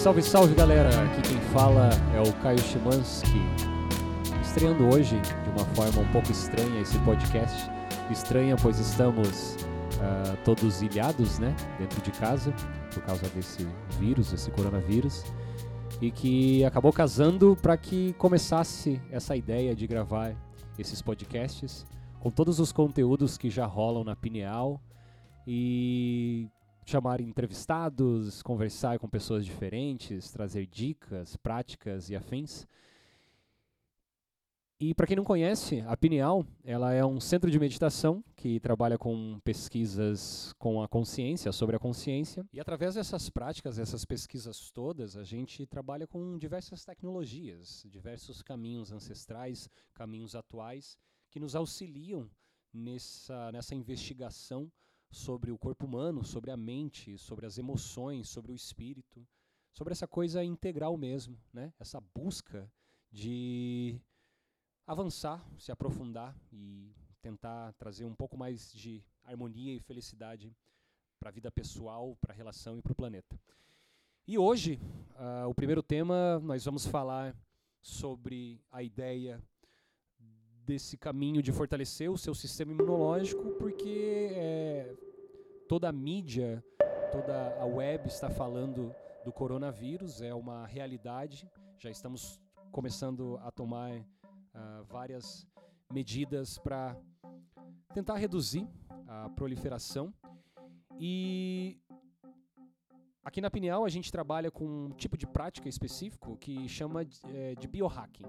Salve, salve galera! Aqui quem fala é o Caio Chimansky, estreando hoje de uma forma um pouco estranha esse podcast. Estranha, pois estamos uh, todos ilhados, né, dentro de casa, por causa desse vírus, esse coronavírus, e que acabou casando para que começasse essa ideia de gravar esses podcasts com todos os conteúdos que já rolam na Pineal e chamar entrevistados, conversar com pessoas diferentes, trazer dicas, práticas e afins. E para quem não conhece, a Pineal, ela é um centro de meditação que trabalha com pesquisas com a consciência, sobre a consciência. E através dessas práticas, essas pesquisas todas, a gente trabalha com diversas tecnologias, diversos caminhos ancestrais, caminhos atuais que nos auxiliam nessa nessa investigação sobre o corpo humano, sobre a mente, sobre as emoções, sobre o espírito, sobre essa coisa integral mesmo, né? Essa busca de avançar, se aprofundar e tentar trazer um pouco mais de harmonia e felicidade para a vida pessoal, para a relação e para o planeta. E hoje, uh, o primeiro tema, nós vamos falar sobre a ideia desse caminho de fortalecer o seu sistema imunológico, porque é, toda a mídia, toda a web está falando do coronavírus, é uma realidade. Já estamos começando a tomar uh, várias medidas para tentar reduzir a proliferação. E aqui na Pineal a gente trabalha com um tipo de prática específico que chama de, é, de biohacking.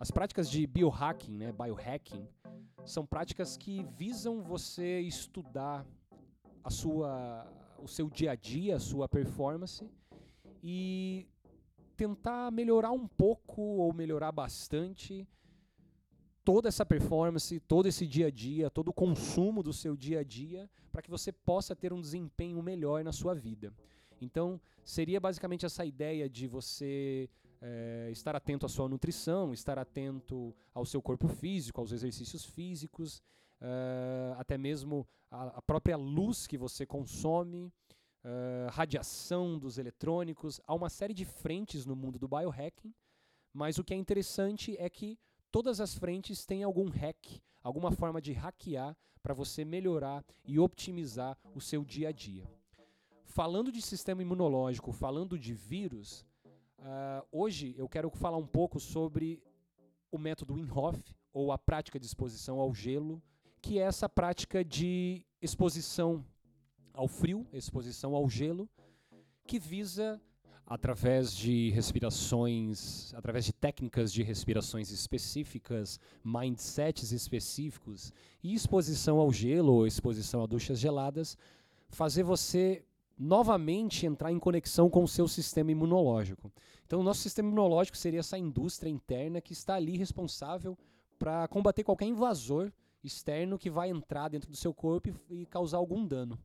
As práticas de biohacking, né, biohacking, são práticas que visam você estudar a sua, o seu dia a dia, a sua performance e tentar melhorar um pouco ou melhorar bastante toda essa performance, todo esse dia a dia, todo o consumo do seu dia a dia, para que você possa ter um desempenho melhor na sua vida. Então, seria basicamente essa ideia de você é, estar atento à sua nutrição, estar atento ao seu corpo físico, aos exercícios físicos, é, até mesmo a, a, própria luz que você consome, é, radiação dos eletrônicos. Há uma série de frentes no mundo do biohacking, mas o que é interessante é que todas as frentes têm algum hack, alguma forma de hackear para você melhorar e optimizar o seu dia a dia. Falando de sistema imunológico, falando de vírus, Uh, hoje eu quero falar um pouco sobre o método Wim Hof, ou a prática de exposição ao gelo, que é essa prática de exposição ao frio, exposição ao gelo, que visa, através de respirações, através de técnicas de respirações específicas, mindsets específicos e exposição ao gelo ou exposição a duchas geladas, fazer você novamente entrar em conexão com o seu sistema imunológico. Então, o nosso sistema imunológico seria essa indústria interna que está ali responsável para combater qualquer invasor externo que vai entrar dentro do seu corpo e, causar algum dano.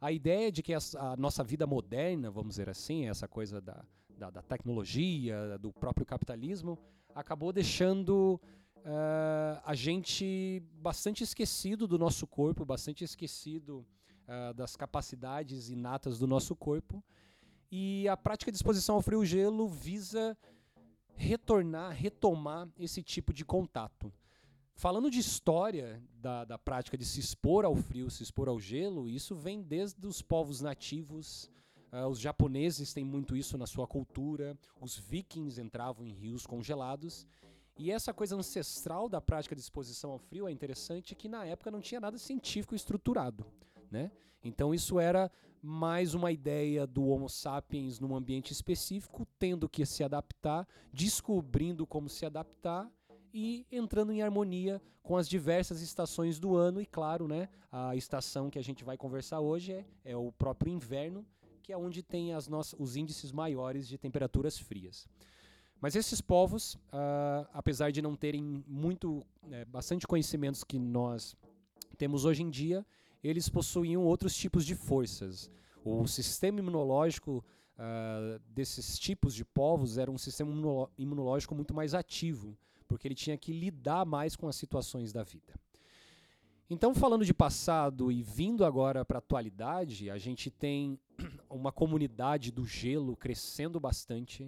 A ideia de que a, a, nossa vida moderna, vamos dizer assim, essa coisa da, da, da tecnologia, do próprio capitalismo, acabou deixando uh, a gente bastante esquecido do nosso corpo, bastante esquecido uh, das capacidades inatas do nosso corpo. E a prática de exposição ao frio gelo visa retornar, retomar esse tipo de contato. Falando de história da, da prática de se expor ao frio, se expor ao gelo, isso vem desde os povos nativos. Uh, os japoneses têm muito isso na sua cultura. Os vikings entravam em rios congelados. E essa coisa ancestral da prática de exposição ao frio é interessante que na época não tinha nada científico estruturado. Né? Então isso era mais uma ideia do Homo sapiens num ambiente específico, tendo que se adaptar, descobrindo como se adaptar e entrando em harmonia com as diversas estações do ano e claro, né, a estação que a gente vai conversar hoje é, é o próprio inverno, que é onde tem as nossas, os índices maiores de temperaturas frias. Mas esses povos, uh, apesar de não terem muito, é, bastante conhecimentos que nós temos hoje em dia, eles possuíam outros tipos de forças. O sistema imunológico uh, desses tipos de povos era um sistema imunológico muito mais ativo, porque ele tinha que lidar mais com as situações da vida. Então, falando de passado e vindo agora para a atualidade, a gente tem uma comunidade do gelo crescendo bastante.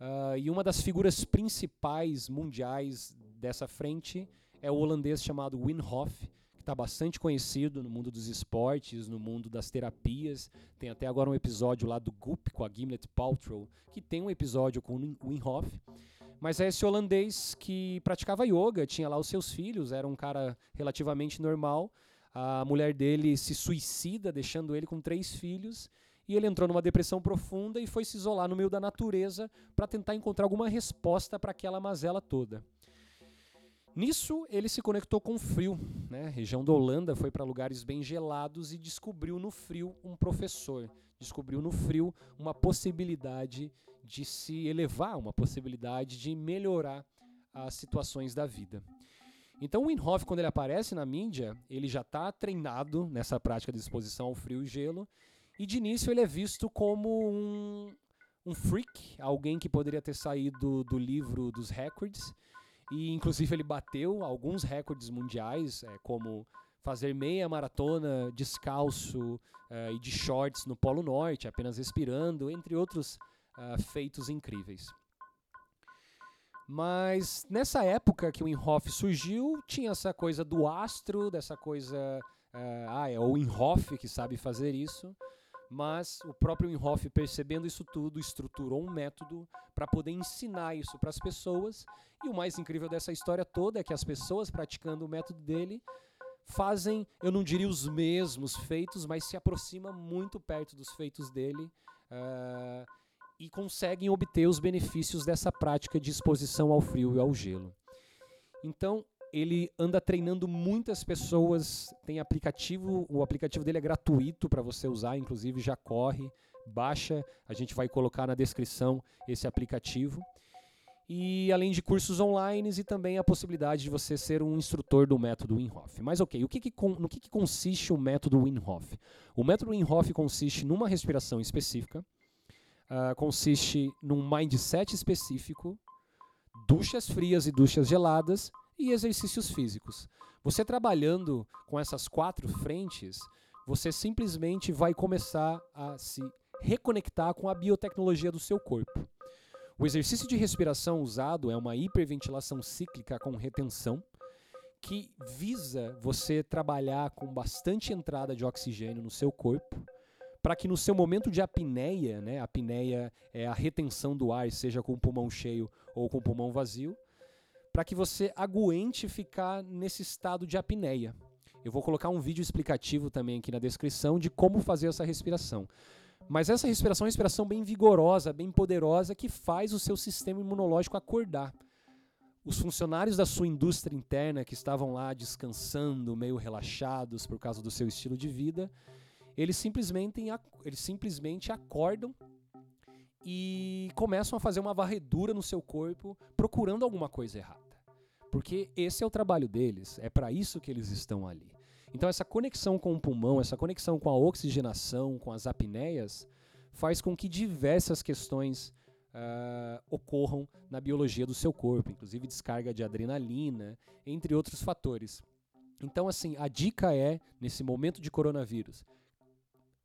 Uh, e uma das figuras principais mundiais dessa frente é o holandês chamado Wim Hof, que está bastante conhecido no mundo dos esportes, no mundo das terapias. Tem até agora um episódio lá do Goop com a Gimlet Paltrow, que tem um episódio com o Wim Hof. Mas é esse holandês que praticava yoga, tinha lá os seus filhos, era um cara relativamente normal. A mulher dele se suicida, deixando ele com três filhos. E ele entrou numa depressão profunda e foi se isolar no meio da natureza para tentar encontrar alguma resposta para aquela mazela toda. Nisso, ele se conectou com o frio. Né? A região da Holanda foi para lugares bem gelados e descobriu no frio um professor. Descobriu no frio uma possibilidade de se elevar, uma possibilidade de melhorar as situações da vida. Então o Winhoff, quando ele aparece na mídia, ele já está treinado nessa prática de exposição ao frio e gelo, e de início ele é visto como um, um freak, alguém que poderia ter saído do livro dos records, e inclusive ele bateu alguns recordes mundiais, é, como fazer meia maratona descalço uh, e de shorts no Polo Norte, apenas respirando, entre outros uh, feitos incríveis. Mas nessa época que o Inhofe surgiu, tinha essa coisa do astro, dessa coisa. Uh, ah, é o Inhofe que sabe fazer isso. Mas o próprio Inhofe, percebendo isso tudo, estruturou um método para poder ensinar isso para as pessoas. E o mais incrível dessa história toda é que as pessoas praticando o método dele fazem, eu não diria os mesmos feitos, mas se aproxima muito perto dos feitos dele. Uh, e conseguem obter os benefícios dessa prática de exposição ao frio e ao gelo. Então, ele anda treinando muitas pessoas, tem aplicativo, o aplicativo dele é gratuito para você usar, inclusive já corre, baixa, a gente vai colocar na descrição esse aplicativo. E além de cursos online e também a possibilidade de você ser um instrutor do método Wim Hof. Mas ok, o que que, no que, que consiste o método Wim Hof? O método Wim Hof consiste numa respiração específica, uh, consiste num mindset específico, duchas frias e duchas geladas e exercícios físicos. Você trabalhando com essas quatro frentes, você simplesmente vai começar a se reconectar com a biotecnologia do seu corpo. O exercício de respiração usado é uma hiperventilação cíclica com retenção, que visa você trabalhar com bastante entrada de oxigênio no seu corpo para que no seu momento de apneia, né, apneia é a retenção do ar, seja com o pulmão cheio ou com o pulmão vazio, para que você aguente ficar nesse estado de apneia. Eu vou colocar um vídeo explicativo também aqui na descrição de como fazer essa respiração. Mas essa respiração é uma respiração bem vigorosa, bem poderosa, que faz o seu sistema imunológico acordar. Os funcionários da sua indústria interna que estavam lá descansando, meio relaxados por causa do seu estilo de vida, eles simplesmente, eles simplesmente acordam e começam a fazer uma varredura no seu corpo procurando alguma coisa errada. Porque esse é o trabalho deles, é para isso que eles estão ali. Então, essa conexão com o pulmão, essa conexão com a oxigenação, com as apneias, faz com que diversas questões uh, ocorram na biologia do seu corpo, inclusive descarga de adrenalina, entre outros fatores. Então, assim, a dica é, nesse momento de coronavírus,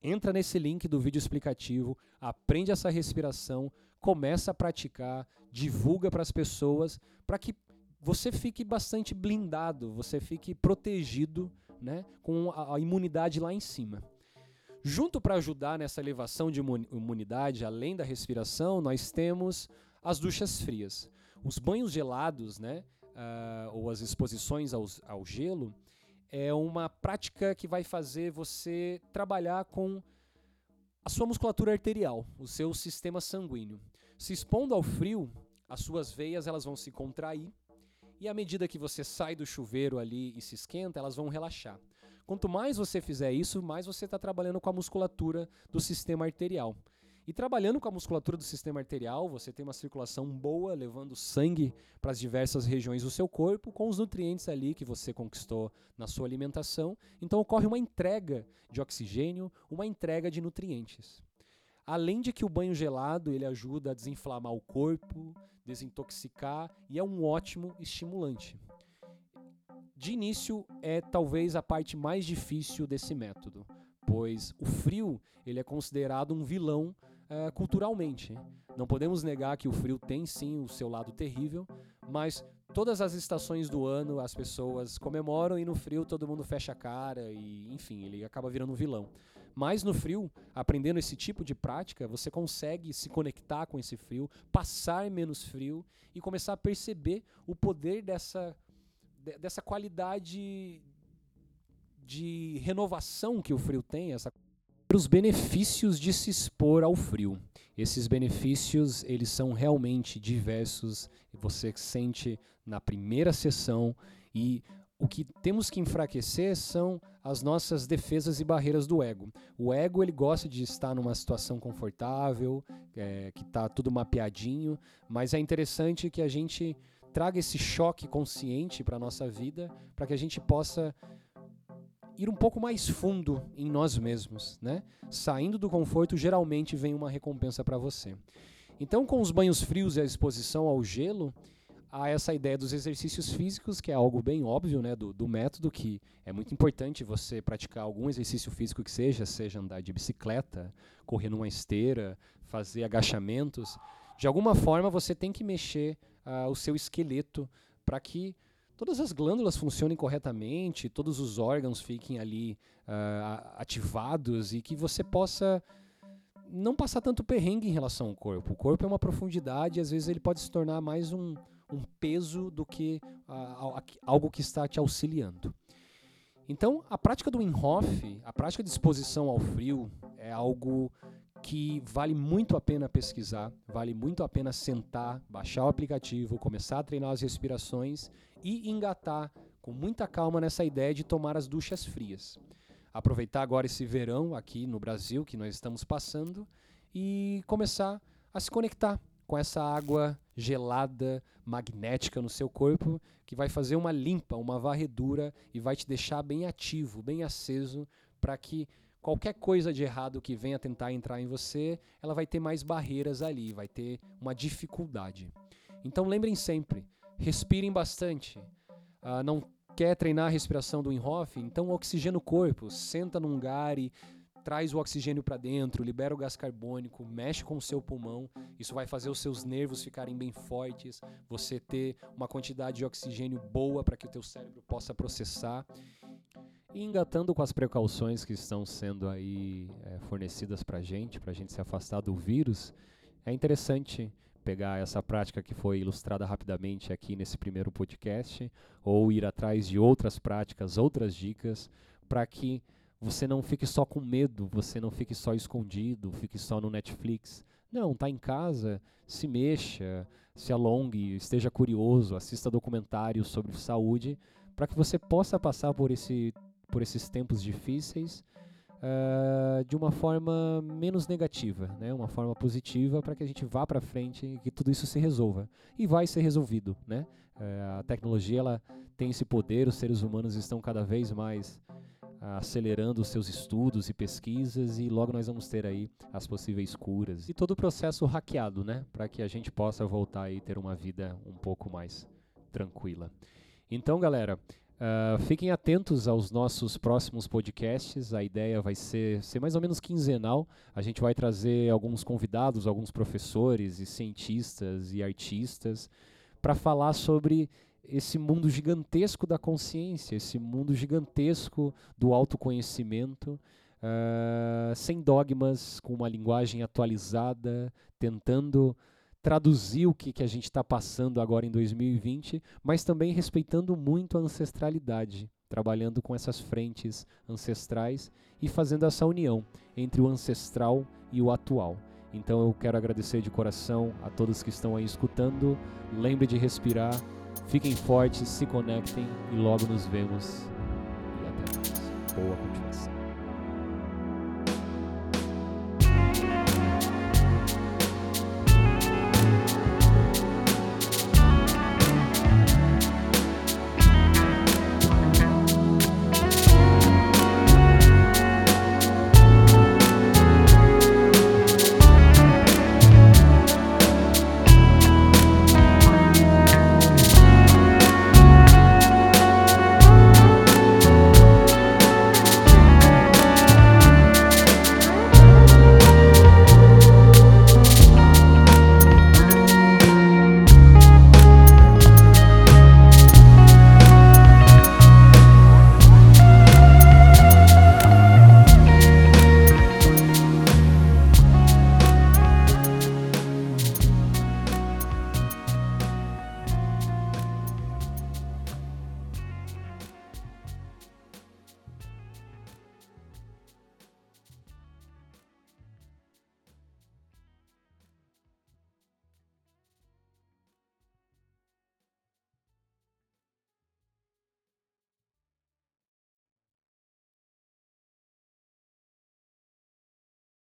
entra nesse link do vídeo explicativo, aprende essa respiração, começa a praticar, divulga para as pessoas, para que você fique bastante blindado, você fique protegido, né, com a, a imunidade lá em cima. Junto para ajudar nessa elevação de imunidade, além da respiração, nós temos as duchas frias. Os banhos gelados, né, uh, ou as exposições ao, ao gelo, é uma prática que vai fazer você trabalhar com a sua musculatura arterial, o seu sistema sanguíneo. Se expondo ao frio, as suas veias elas vão se contrair e à medida que você sai do chuveiro ali e se esquenta, elas vão relaxar. Quanto mais você fizer isso, mais você está trabalhando com a musculatura do sistema arterial. E trabalhando com a musculatura do sistema arterial, você tem uma circulação boa, levando sangue para as diversas regiões do seu corpo, com os nutrientes ali que você conquistou na sua alimentação. Então ocorre uma entrega de oxigênio, uma entrega de nutrientes. Além de que o banho gelado ele ajuda a desinflamar o corpo, desintoxicar e é um ótimo estimulante. De início, é talvez a parte mais difícil desse método, pois o frio ele é considerado um vilão uh, culturalmente. Não podemos negar que o frio tem sim o seu lado terrível, mas todas as estações do ano as pessoas comemoram e no frio todo mundo fecha a cara e, enfim, ele acaba virando um vilão. Mas no frio, aprendendo esse tipo de prática, você consegue se conectar com esse frio, passar menos frio e começar a perceber o poder dessa dessa qualidade de renovação que o frio tem, essa os benefícios de se expor ao frio. Esses benefícios, eles são realmente diversos, você sente na primeira sessão e o que temos que enfraquecer são as nossas defesas e barreiras do ego. O ego ele gosta de estar numa situação confortável, é, que está tudo mapeadinho, mas é interessante que a gente traga esse choque consciente para a nossa vida, para que a gente possa ir um pouco mais fundo em nós mesmos, né? Saindo do conforto, geralmente vem uma recompensa para você. Então, com os banhos frios e a exposição ao gelo, há essa ideia dos exercícios físicos, que é algo bem óbvio, né, do, do método, que é muito importante você praticar algum exercício físico que seja, seja andar de bicicleta, correr numa esteira, fazer agachamentos. De alguma forma, você tem que mexer uh, o seu esqueleto para que todas as glândulas funcionem corretamente, todos os órgãos fiquem ali uh, ativados e que você possa não passar tanto perrengue em relação ao corpo. O corpo é uma profundidade e às vezes ele pode se tornar mais um, um peso do que uh, algo que está te auxiliando. Então, a prática do Inhofe, a prática de exposição ao frio, é algo que vale muito a pena pesquisar, vale muito a pena sentar, baixar o aplicativo, começar a treinar as respirações e engatar com muita calma nessa ideia de tomar as duchas frias. Aproveitar agora esse verão aqui no Brasil que nós estamos passando e começar a se conectar com essa água gelada, magnética no seu corpo, que vai fazer uma limpa, uma varredura e vai te deixar bem ativo, bem aceso, para que qualquer coisa de errado que venha tentar entrar em você, ela vai ter mais barreiras ali, vai ter uma dificuldade. Então lembrem sempre, respirem bastante. Uh, não quer treinar a respiração do Inhofe? Então oxigena o corpo, senta num lugar e traz o oxigênio para dentro, libera o gás carbônico, mexe com o seu pulmão. Isso vai fazer os seus nervos ficarem bem fortes, você ter uma quantidade de oxigênio boa para que o teu cérebro possa processar. E engatando com as precauções que estão sendo aí é, fornecidas para gente, para a gente se afastar do vírus, é interessante pegar essa prática que foi ilustrada rapidamente aqui nesse primeiro podcast, ou ir atrás de outras práticas, outras dicas, para que você não fique só com medo, você não fique só escondido, fique só no Netflix. Não, tá em casa, se mexa, se alongue, esteja curioso, assista documentários sobre saúde, para que você possa passar por esse por esses tempos difíceis uh, de uma forma menos negativa, né? uma forma positiva para que a gente vá para frente e que tudo isso se resolva. E vai ser resolvido. Né? Uh, a tecnologia ela tem esse poder, os seres humanos estão cada vez mais acelerando os seus estudos e pesquisas e logo nós vamos ter aí as possíveis curas e todo o processo hackeado, né, para que a gente possa voltar e ter uma vida um pouco mais tranquila. Então, galera, Uh, fiquem atentos aos nossos próximos podcasts. A ideia vai ser, ser mais ou menos quinzenal. A gente vai trazer alguns convidados, alguns professores e cientistas e artistas para falar sobre esse mundo gigantesco da consciência, esse mundo gigantesco do autoconhecimento, uh, sem dogmas, com uma linguagem atualizada, tentando traduzir o que, que a gente está passando agora em 2020, mas também respeitando muito a ancestralidade, trabalhando com essas frentes ancestrais e fazendo essa união entre o ancestral e o atual. Então eu quero agradecer de coração a todos que estão aí escutando. Lembre de respirar, fiquem fortes, se conectem e logo nos vemos. E até mais. Boa continuação.